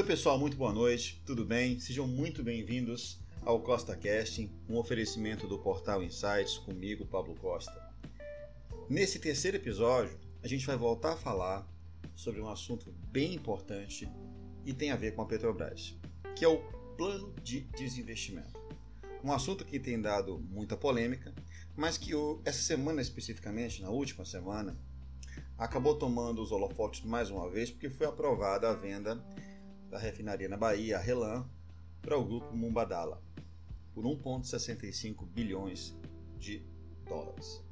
Oi, pessoal, muito boa noite, tudo bem? Sejam muito bem-vindos ao Costa Casting, um oferecimento do Portal Insights comigo, Pablo Costa. Nesse terceiro episódio, a gente vai voltar a falar sobre um assunto bem importante e tem a ver com a Petrobras, que é o plano de desinvestimento. Um assunto que tem dado muita polêmica, mas que essa semana especificamente, na última semana, acabou tomando os holofotes mais uma vez porque foi aprovada a venda da refinaria na Bahia, a Relan, para o grupo Mumbadala, por 1,65 bilhões de dólares.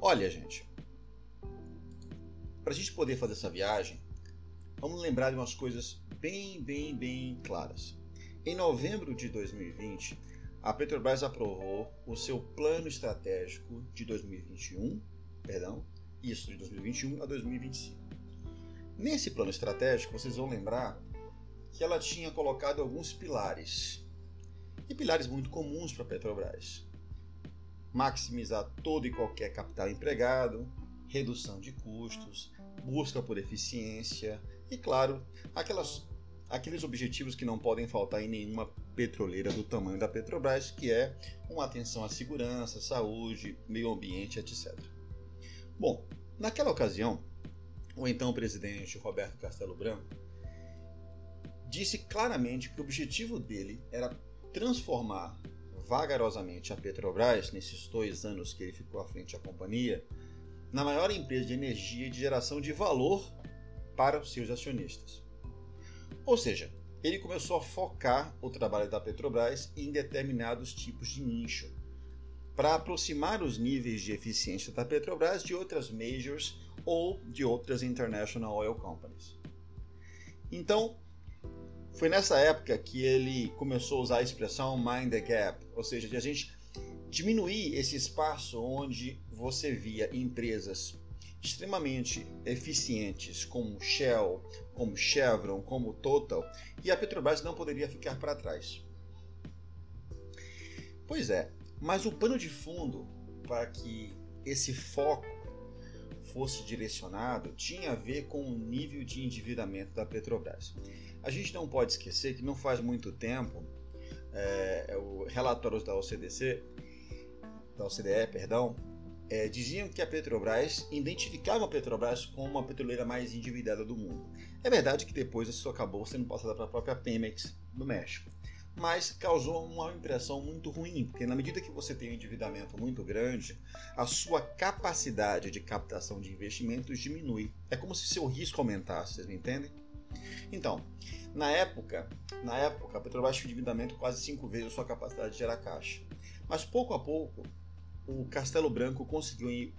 Olha, gente, para a gente poder fazer essa viagem, vamos lembrar de umas coisas bem, bem, bem claras. Em novembro de 2020, a Petrobras aprovou o seu plano estratégico de 2021, perdão, isso de 2021 a 2025. Nesse plano estratégico, vocês vão lembrar que ela tinha colocado alguns pilares. E pilares muito comuns para a Petrobras. Maximizar todo e qualquer capital empregado, redução de custos, busca por eficiência e, claro, aquelas, aqueles objetivos que não podem faltar em nenhuma petroleira do tamanho da Petrobras, que é uma atenção à segurança, saúde, meio ambiente, etc. Bom, naquela ocasião, o então presidente Roberto Castelo Branco disse claramente que o objetivo dele era transformar vagarosamente a Petrobras, nesses dois anos que ele ficou à frente da companhia, na maior empresa de energia e de geração de valor para os seus acionistas. Ou seja, ele começou a focar o trabalho da Petrobras em determinados tipos de nicho, para aproximar os níveis de eficiência da Petrobras de outras majors ou de outras international oil companies. Então, foi nessa época que ele começou a usar a expressão mind the gap, ou seja, de a gente diminuir esse espaço onde você via empresas extremamente eficientes como Shell, como Chevron, como Total, e a Petrobras não poderia ficar para trás. Pois é, mas o pano de fundo para que esse foco fosse direcionado tinha a ver com o nível de endividamento da Petrobras. A gente não pode esquecer que não faz muito tempo é, o relatórios da OCDC, da OCDE, perdão, é, diziam que a Petrobras identificava a Petrobras como uma petroleira mais endividada do mundo. É verdade que depois isso acabou sendo passado para a própria Pemex do México mas causou uma impressão muito ruim, porque na medida que você tem um endividamento muito grande, a sua capacidade de captação de investimentos diminui. É como se seu risco aumentasse, vocês me entendem? Então, na época, na época, a Petrobras tinha endividamento quase cinco vezes a sua capacidade de gerar caixa. Mas pouco a pouco, o Castelo Branco conseguiu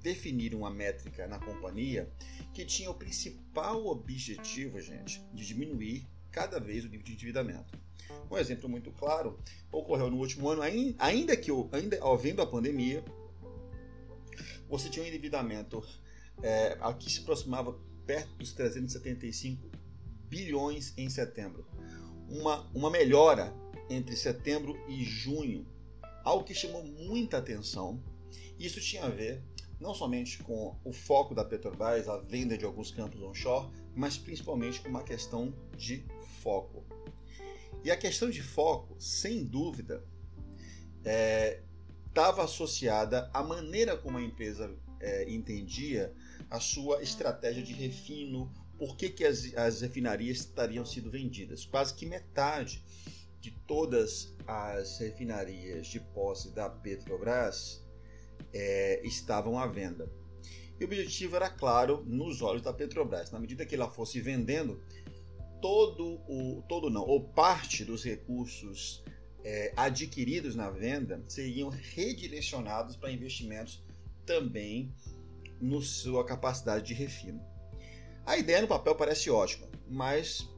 definir uma métrica na companhia que tinha o principal objetivo, gente, de diminuir cada vez o nível de endividamento. Um exemplo muito claro ocorreu no último ano, ainda que ainda havendo a pandemia, você tinha um endividamento é, que se aproximava perto dos 375 bilhões em setembro. Uma, uma melhora entre setembro e junho, algo que chamou muita atenção. Isso tinha a ver não somente com o foco da Petrobras, a venda de alguns campos onshore, mas principalmente com uma questão de foco. E a questão de foco, sem dúvida, estava é, associada à maneira como a empresa é, entendia a sua estratégia de refino, por que, que as, as refinarias estariam sendo vendidas. Quase que metade de todas as refinarias de posse da Petrobras é, estavam à venda. E o objetivo era claro nos olhos da Petrobras. Na medida que ela fosse vendendo, todo o todo não, ou parte dos recursos é, adquiridos na venda seriam redirecionados para investimentos também no sua capacidade de refino. A ideia no papel parece ótima, mas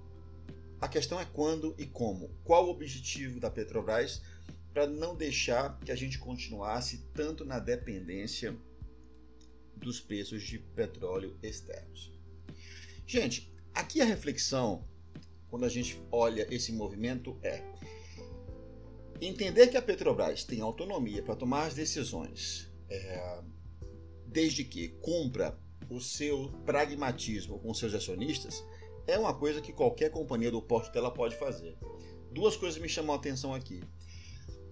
a questão é quando e como. Qual o objetivo da Petrobras para não deixar que a gente continuasse tanto na dependência dos preços de petróleo externos? Gente, Aqui a reflexão, quando a gente olha esse movimento, é entender que a Petrobras tem autonomia para tomar as decisões, é, desde que cumpra o seu pragmatismo com seus acionistas, é uma coisa que qualquer companhia do porte dela pode fazer. Duas coisas me chamam a atenção aqui.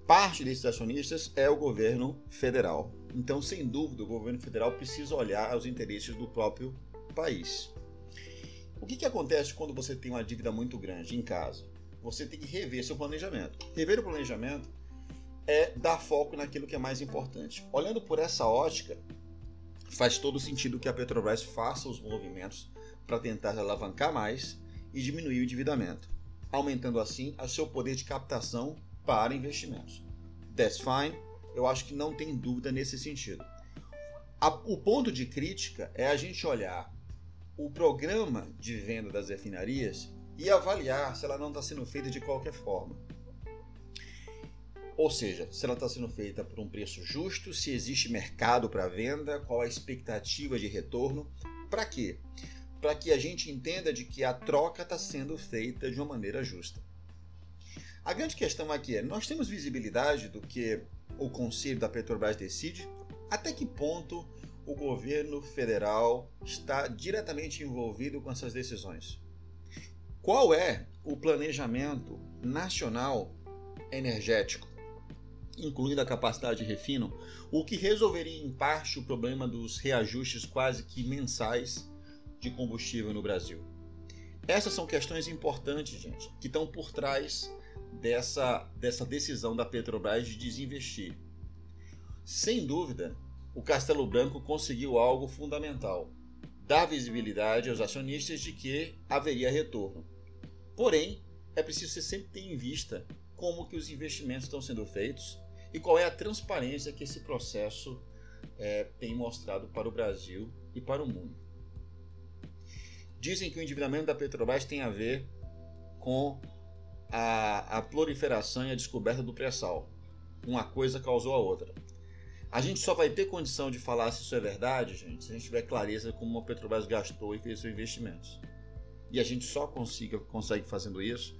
Parte desses acionistas é o governo federal. Então, sem dúvida, o governo federal precisa olhar os interesses do próprio país. O que, que acontece quando você tem uma dívida muito grande em casa? Você tem que rever seu planejamento. Rever o planejamento é dar foco naquilo que é mais importante. Olhando por essa ótica, faz todo sentido que a Petrobras faça os movimentos para tentar alavancar mais e diminuir o endividamento, aumentando assim o seu poder de captação para investimentos. That's fine, eu acho que não tem dúvida nesse sentido. o ponto de crítica é a gente olhar o programa de venda das refinarias e avaliar se ela não está sendo feita de qualquer forma. Ou seja, se ela está sendo feita por um preço justo, se existe mercado para venda, qual a expectativa de retorno, para quê? Para que a gente entenda de que a troca está sendo feita de uma maneira justa. A grande questão aqui é: nós temos visibilidade do que o conselho da Petrobras decide? Até que ponto o governo federal está diretamente envolvido com essas decisões? Qual é o planejamento nacional energético, incluindo a capacidade de refino, o que resolveria em parte o problema dos reajustes quase que mensais de combustível no Brasil? Essas são questões importantes, gente, que estão por trás dessa, dessa decisão da Petrobras de desinvestir. Sem dúvida, o Castelo Branco conseguiu algo fundamental: dar visibilidade aos acionistas de que haveria retorno. Porém, é preciso você sempre ter em vista como que os investimentos estão sendo feitos e qual é a transparência que esse processo é, tem mostrado para o Brasil e para o mundo. Dizem que o endividamento da Petrobras tem a ver com a, a proliferação e a descoberta do pré-sal. Uma coisa causou a outra. A gente só vai ter condição de falar se isso é verdade, gente, se a gente tiver clareza como a Petrobras gastou e fez seus investimentos. E a gente só consiga, consegue fazendo isso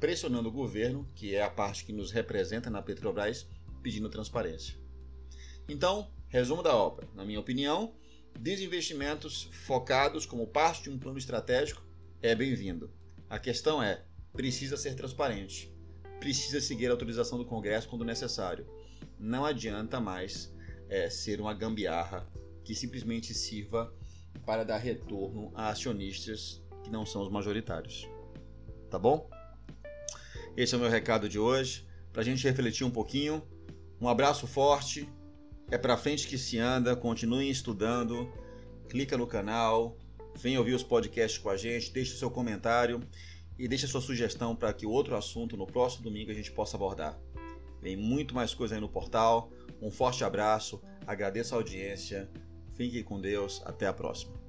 pressionando o governo, que é a parte que nos representa na Petrobras, pedindo transparência. Então, resumo da obra. Na minha opinião, desinvestimentos focados como parte de um plano estratégico é bem-vindo. A questão é, precisa ser transparente, precisa seguir a autorização do Congresso quando necessário não adianta mais é, ser uma gambiarra que simplesmente sirva para dar retorno a acionistas que não são os majoritários. Tá bom? Esse é o meu recado de hoje, para a gente refletir um pouquinho. Um abraço forte, é para frente que se anda, continuem estudando, clica no canal, venha ouvir os podcasts com a gente, deixe seu comentário e deixe sua sugestão para que outro assunto no próximo domingo a gente possa abordar. Vem muito mais coisa aí no portal. Um forte abraço, agradeço a audiência. Fique com Deus, até a próxima.